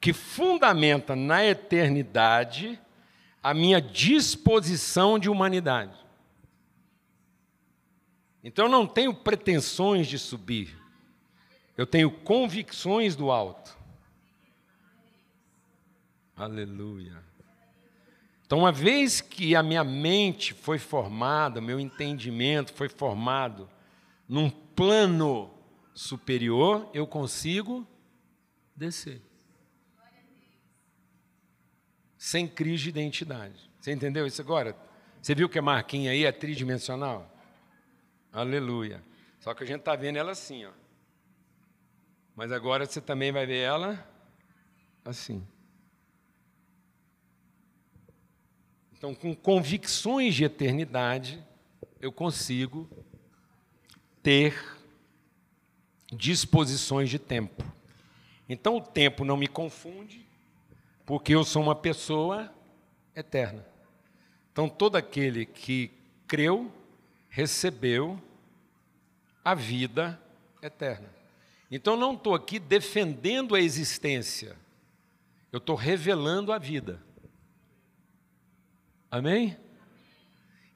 que fundamenta na eternidade a minha disposição de humanidade. Então eu não tenho pretensões de subir, eu tenho convicções do alto. Aleluia. Então, uma vez que a minha mente foi formada, meu entendimento foi formado num plano superior, eu consigo descer. Sem crise de identidade. Você entendeu isso agora? Você viu que a marquinha aí é tridimensional? Aleluia. Só que a gente está vendo ela assim, ó. Mas agora você também vai ver ela assim. Então, com convicções de eternidade, eu consigo ter disposições de tempo. Então, o tempo não me confunde, porque eu sou uma pessoa eterna. Então, todo aquele que creu, recebeu a vida eterna. Então, não estou aqui defendendo a existência, eu estou revelando a vida. Amém?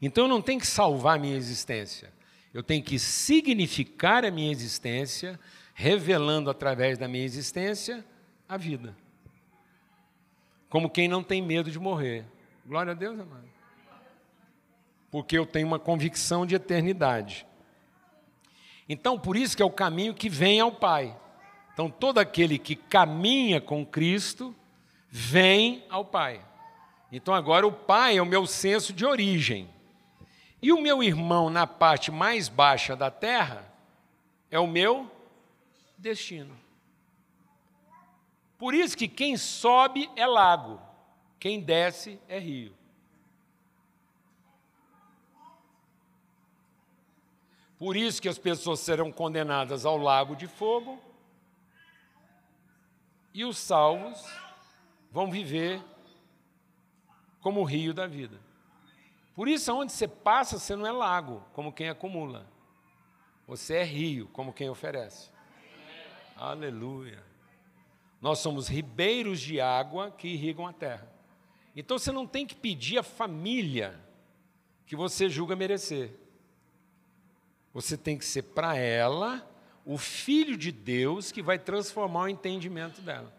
Então eu não tenho que salvar a minha existência, eu tenho que significar a minha existência, revelando através da minha existência a vida. Como quem não tem medo de morrer. Glória a Deus, amado. Porque eu tenho uma convicção de eternidade. Então, por isso que é o caminho que vem ao Pai. Então, todo aquele que caminha com Cristo vem ao Pai. Então agora o pai é o meu senso de origem. E o meu irmão na parte mais baixa da terra é o meu destino. Por isso que quem sobe é lago, quem desce é rio. Por isso que as pessoas serão condenadas ao lago de fogo e os salvos vão viver como o rio da vida. Por isso, aonde você passa, você não é lago, como quem acumula. Você é rio, como quem oferece. Aleluia. Nós somos ribeiros de água que irrigam a terra. Então você não tem que pedir a família que você julga merecer. Você tem que ser para ela o filho de Deus que vai transformar o entendimento dela.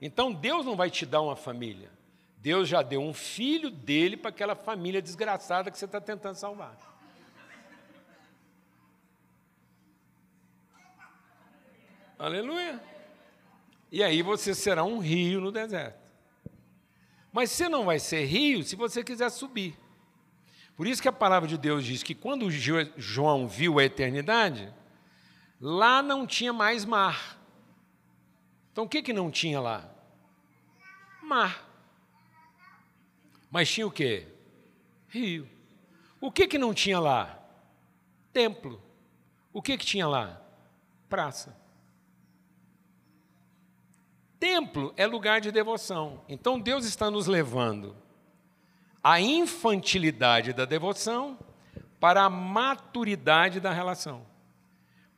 Então Deus não vai te dar uma família. Deus já deu um filho dele para aquela família desgraçada que você está tentando salvar. Aleluia. E aí você será um rio no deserto. Mas você não vai ser rio se você quiser subir. Por isso que a palavra de Deus diz que quando João viu a eternidade, lá não tinha mais mar. Então o que, que não tinha lá? Mar. Mas tinha o quê? Rio. O que, que não tinha lá? Templo. O que, que tinha lá? Praça. Templo é lugar de devoção. Então Deus está nos levando a infantilidade da devoção para a maturidade da relação.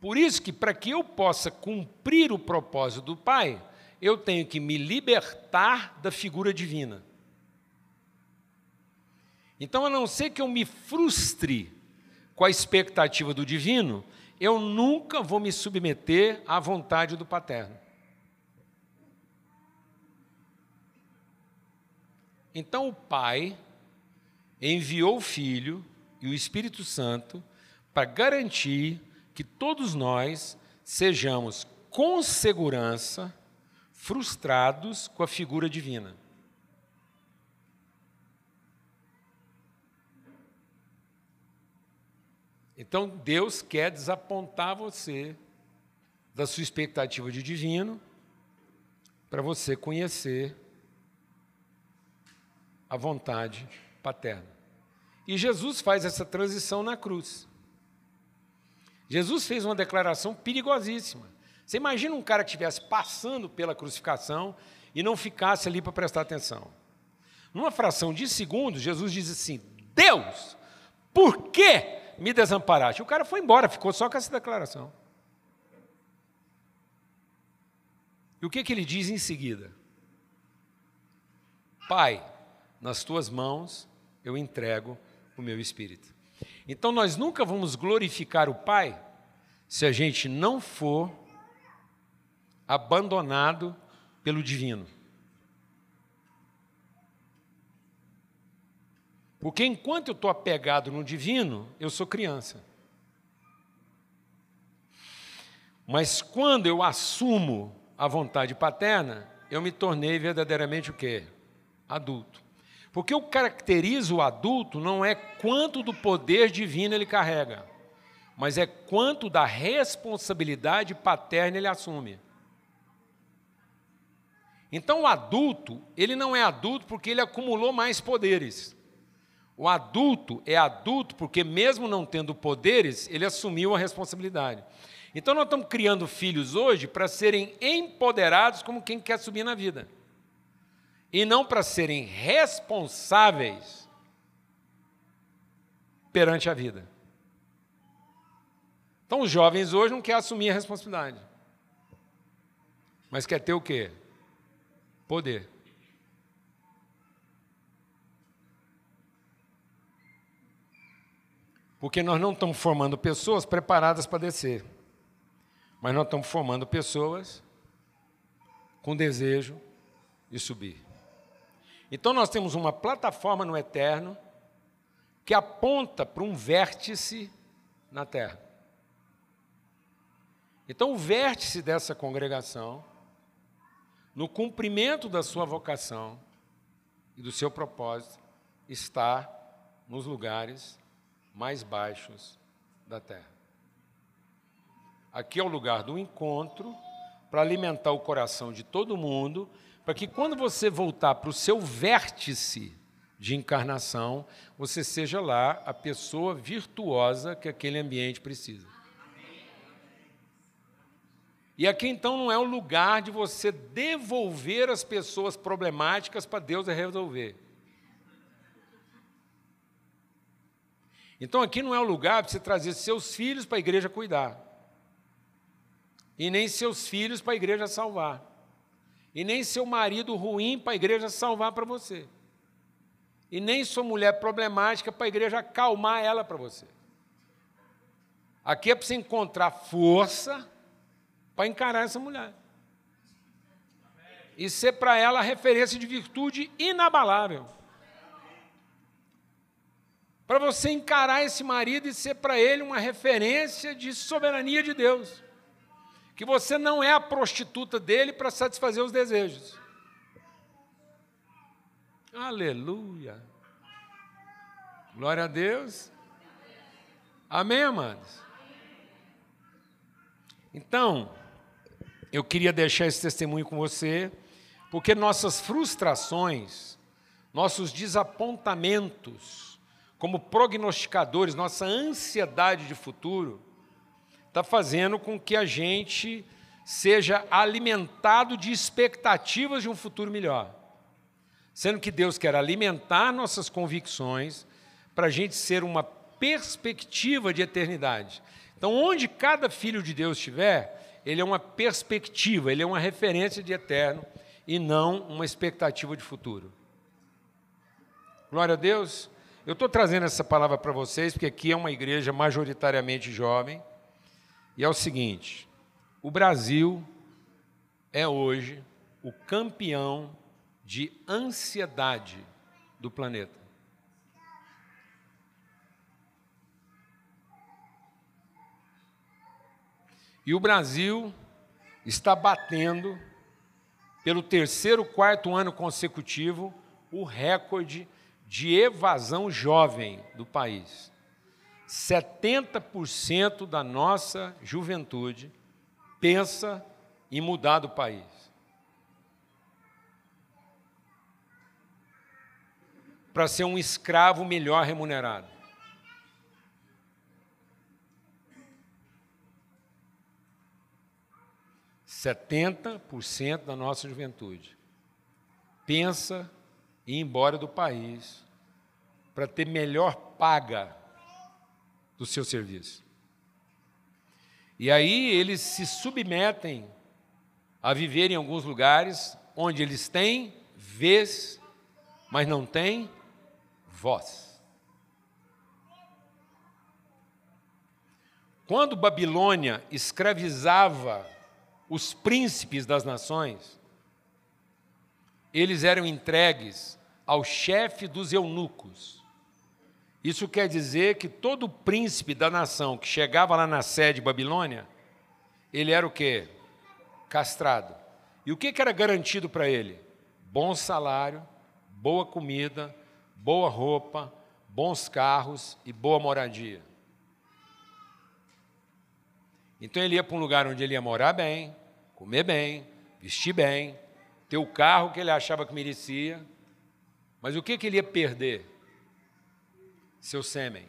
Por isso que para que eu possa cumprir o propósito do Pai, eu tenho que me libertar da figura divina. Então, a não ser que eu me frustre com a expectativa do divino, eu nunca vou me submeter à vontade do paterno. Então o Pai enviou o Filho e o Espírito Santo para garantir que todos nós sejamos com segurança frustrados com a figura divina. Então Deus quer desapontar você da sua expectativa de divino para você conhecer a vontade paterna. E Jesus faz essa transição na cruz. Jesus fez uma declaração perigosíssima. Você imagina um cara que estivesse passando pela crucificação e não ficasse ali para prestar atenção. Numa fração de segundos, Jesus diz assim: Deus, por que me desamparaste? O cara foi embora, ficou só com essa declaração. E o que, que ele diz em seguida? Pai, nas tuas mãos eu entrego o meu espírito. Então nós nunca vamos glorificar o Pai se a gente não for abandonado pelo divino. Porque enquanto eu estou apegado no divino, eu sou criança. Mas quando eu assumo a vontade paterna, eu me tornei verdadeiramente o quê? Adulto. Porque o que caracteriza o adulto não é quanto do poder divino ele carrega, mas é quanto da responsabilidade paterna ele assume. Então o adulto, ele não é adulto porque ele acumulou mais poderes. O adulto é adulto porque, mesmo não tendo poderes, ele assumiu a responsabilidade. Então, nós estamos criando filhos hoje para serem empoderados como quem quer subir na vida e não para serem responsáveis perante a vida. Então, os jovens hoje não querem assumir a responsabilidade, mas quer ter o quê? Poder. Porque nós não estamos formando pessoas preparadas para descer, mas nós estamos formando pessoas com desejo de subir. Então nós temos uma plataforma no eterno que aponta para um vértice na terra. Então o vértice dessa congregação, no cumprimento da sua vocação e do seu propósito, está nos lugares mais baixos da terra. Aqui é o lugar do encontro para alimentar o coração de todo mundo para que quando você voltar para o seu vértice de encarnação, você seja lá a pessoa virtuosa que aquele ambiente precisa. E aqui então não é o lugar de você devolver as pessoas problemáticas para Deus resolver. Então aqui não é o lugar para você trazer seus filhos para a igreja cuidar. E nem seus filhos para a igreja salvar e nem seu marido ruim para a igreja salvar para você. E nem sua mulher problemática para a igreja acalmar ela para você. Aqui é para você encontrar força para encarar essa mulher. E ser para ela referência de virtude inabalável. Para você encarar esse marido e ser para ele uma referência de soberania de Deus que você não é a prostituta dele para satisfazer os desejos. Aleluia. Glória a Deus. Amém, amados? Então, eu queria deixar esse testemunho com você, porque nossas frustrações, nossos desapontamentos, como prognosticadores, nossa ansiedade de futuro, está fazendo com que a gente seja alimentado de expectativas de um futuro melhor. Sendo que Deus quer alimentar nossas convicções para a gente ser uma perspectiva de eternidade. Então, onde cada filho de Deus estiver, ele é uma perspectiva, ele é uma referência de eterno e não uma expectativa de futuro. Glória a Deus. Eu estou trazendo essa palavra para vocês porque aqui é uma igreja majoritariamente jovem e é o seguinte: o Brasil é hoje o campeão de ansiedade do planeta. E o Brasil está batendo, pelo terceiro, quarto ano consecutivo, o recorde de evasão jovem do país. 70% da nossa juventude pensa em mudar do país. Para ser um escravo melhor remunerado. Setenta por cento da nossa juventude pensa ir embora do país para ter melhor paga do seu serviço. E aí eles se submetem a viver em alguns lugares onde eles têm vez, mas não têm voz. Quando Babilônia escravizava os príncipes das nações, eles eram entregues ao chefe dos eunucos. Isso quer dizer que todo príncipe da nação que chegava lá na sede Babilônia, ele era o quê? Castrado. E o que, era garantido para ele? Bom salário, boa comida, boa roupa, bons carros e boa moradia. Então ele ia para um lugar onde ele ia morar bem, comer bem, vestir bem, ter o carro que ele achava que merecia. Mas o que, que ele ia perder? seu sêmen.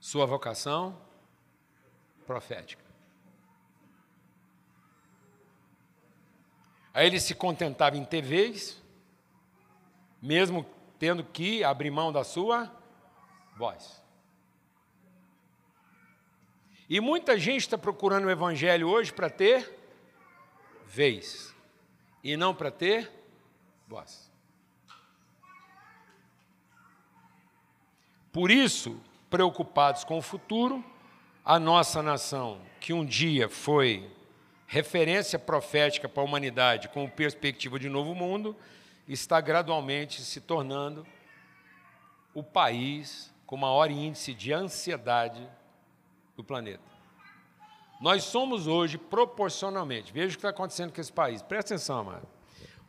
Sua vocação profética. Aí ele se contentava em TVs, mesmo tendo que abrir mão da sua voz. E muita gente está procurando o Evangelho hoje para ter vez, e não para ter voz. Por isso, preocupados com o futuro, a nossa nação, que um dia foi referência profética para a humanidade com perspectiva de novo mundo, está gradualmente se tornando o país com maior índice de ansiedade do planeta. Nós somos hoje proporcionalmente, veja o que está acontecendo com esse país, presta atenção, amado.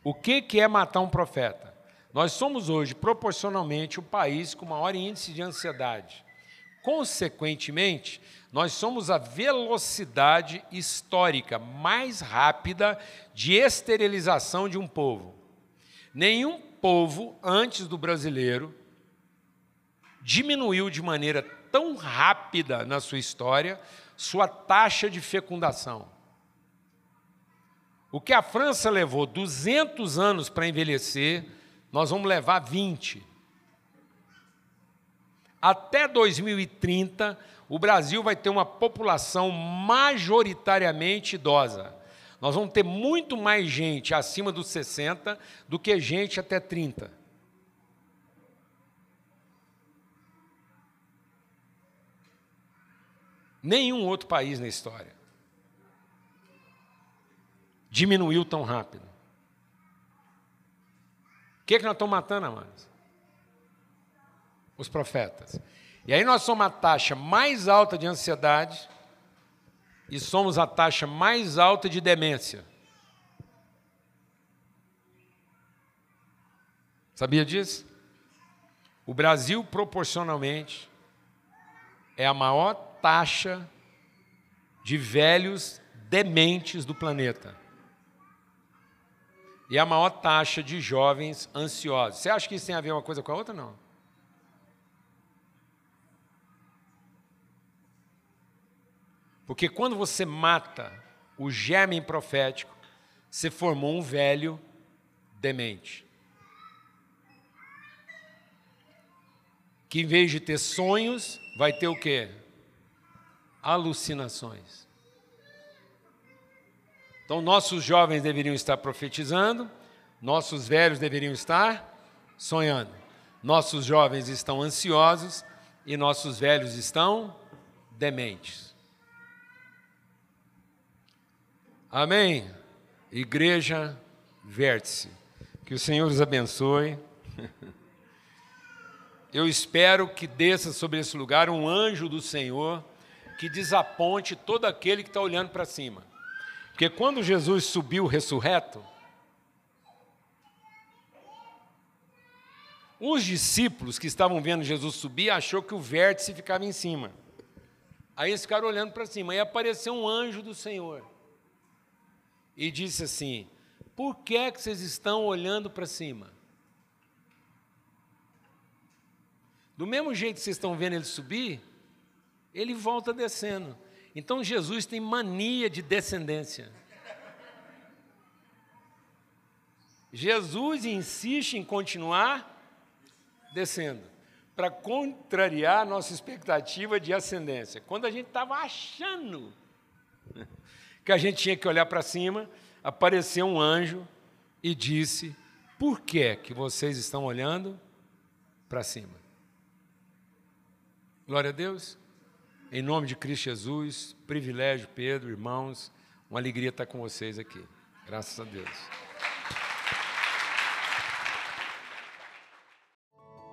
O que é matar um profeta? Nós somos hoje, proporcionalmente, o país com maior índice de ansiedade. Consequentemente, nós somos a velocidade histórica mais rápida de esterilização de um povo. Nenhum povo antes do brasileiro diminuiu de maneira tão rápida na sua história sua taxa de fecundação. O que a França levou 200 anos para envelhecer, nós vamos levar 20. Até 2030, o Brasil vai ter uma população majoritariamente idosa. Nós vamos ter muito mais gente acima dos 60 do que gente até 30. Nenhum outro país na história diminuiu tão rápido. O que, é que nós estamos matando, amados? Os profetas. E aí nós somos a taxa mais alta de ansiedade e somos a taxa mais alta de demência. Sabia disso? O Brasil, proporcionalmente, é a maior taxa de velhos dementes do planeta. E a maior taxa de jovens ansiosos. Você acha que isso tem a ver uma coisa com a outra? Não. Porque quando você mata o germe profético, você formou um velho demente. Que em vez de ter sonhos, vai ter o quê? Alucinações. Então, nossos jovens deveriam estar profetizando, nossos velhos deveriam estar sonhando. Nossos jovens estão ansiosos e nossos velhos estão dementes. Amém? Igreja Vértice. Que o Senhor os abençoe. Eu espero que desça sobre esse lugar um anjo do Senhor que desaponte todo aquele que está olhando para cima. Porque quando Jesus subiu ressurreto, os discípulos que estavam vendo Jesus subir achou que o vértice ficava em cima. Aí eles ficaram olhando para cima e apareceu um anjo do Senhor e disse assim: Por que é que vocês estão olhando para cima? Do mesmo jeito que vocês estão vendo ele subir, ele volta descendo. Então Jesus tem mania de descendência. Jesus insiste em continuar descendo, para contrariar nossa expectativa de ascendência. Quando a gente estava achando que a gente tinha que olhar para cima, apareceu um anjo e disse: Por que que vocês estão olhando para cima? Glória a Deus. Em nome de Cristo Jesus, privilégio, Pedro, irmãos, uma alegria estar com vocês aqui. Graças a Deus.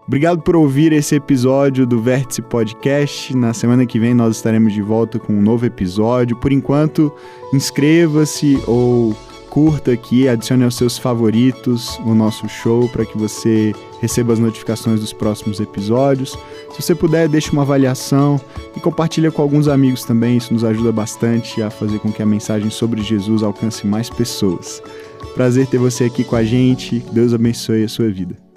Obrigado por ouvir esse episódio do Vértice Podcast. Na semana que vem nós estaremos de volta com um novo episódio. Por enquanto, inscreva-se ou curta aqui, adicione aos seus favoritos o nosso show para que você receba as notificações dos próximos episódios. Se você puder, deixe uma avaliação e compartilhe com alguns amigos também. Isso nos ajuda bastante a fazer com que a mensagem sobre Jesus alcance mais pessoas. Prazer ter você aqui com a gente. Deus abençoe a sua vida.